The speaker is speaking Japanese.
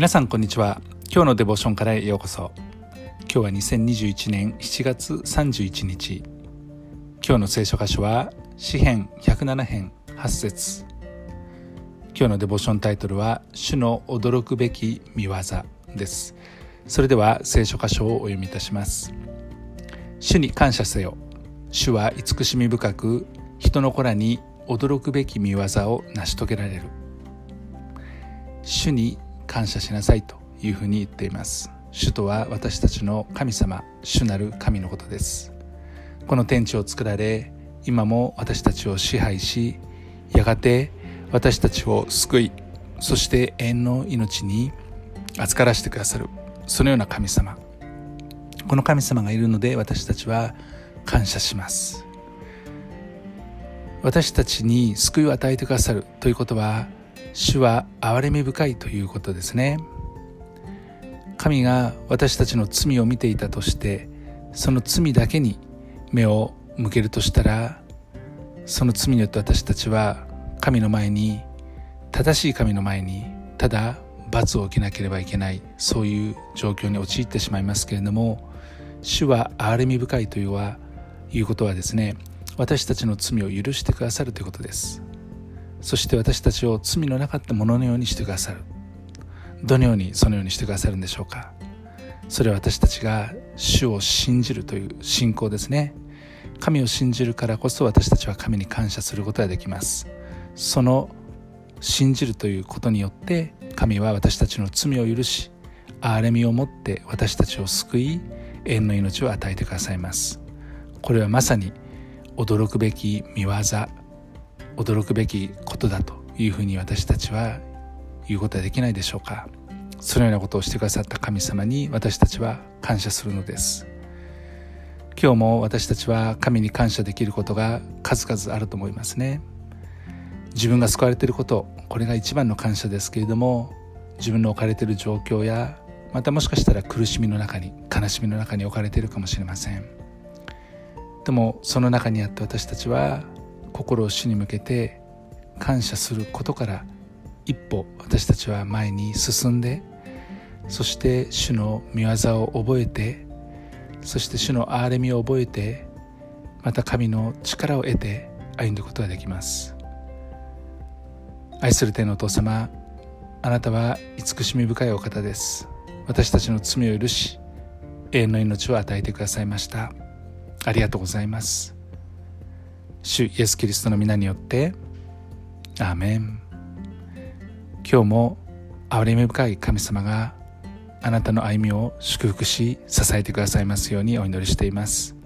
皆さんこんにちは。今日のデボーションからへようこそ。今日は2021年7月31日。今日の聖書箇所は詩編107編8節。今日のデボーションタイトルは主の驚くべき見業です。それでは聖書箇所をお読みいたします。主に感謝せよ。主は慈しみ深く人の子らに驚くべき見業を成し遂げられる。主に感謝しなさいというふうに言っています。主とは私たちの神様主なる神のことです。この天地を作られ今も私たちを支配しやがて私たちを救いそして永遠の命に預からせてくださるそのような神様。この神様がいるので私たちは感謝します。私たちに救いを与えてくださるということは主は憐れみ深いということですね。神が私たちの罪を見ていたとしてその罪だけに目を向けるとしたらその罪によって私たちは神の前に正しい神の前にただ罰を受けなければいけないそういう状況に陥ってしまいますけれども主は憐れみ深いというはいうことはですね私たちの罪を許してくださるということです。そして私たちを罪のなかったもののようにしてくださる。どのようにそのようにしてくださるんでしょうか。それは私たちが主を信じるという信仰ですね。神を信じるからこそ私たちは神に感謝することができます。その信じるということによって神は私たちの罪を許し憐れみを持って私たちを救い永遠の命を与えてくださいます。これはまさに驚くべき見業驚くべきことだというふうに私たちは言うことはできないでしょうか。そのようなことをしてくださった神様に私たちは感謝するのです。今日も私たちは神に感謝できることが数々あると思いますね。自分が救われていることこれが一番の感謝ですけれども自分の置かれている状況やまたもしかしたら苦しみの中に悲しみの中に置かれているかもしれません。でもその中にあって私たちは心を主に向けて感謝することから一歩私たちは前に進んでそして主の御業を覚えてそして主の憐れみを覚えてまた神の力を得て歩んでいくことができます。愛する天のお父様あなたは慈しみ深いお方です。私たちの罪を許し永遠の命を与えてくださいました。ありがとうございます。主イエス・キリストの皆によってアーメン。今日も憐れみ深い神様があなたの歩みを祝福し支えてくださいますようにお祈りしています。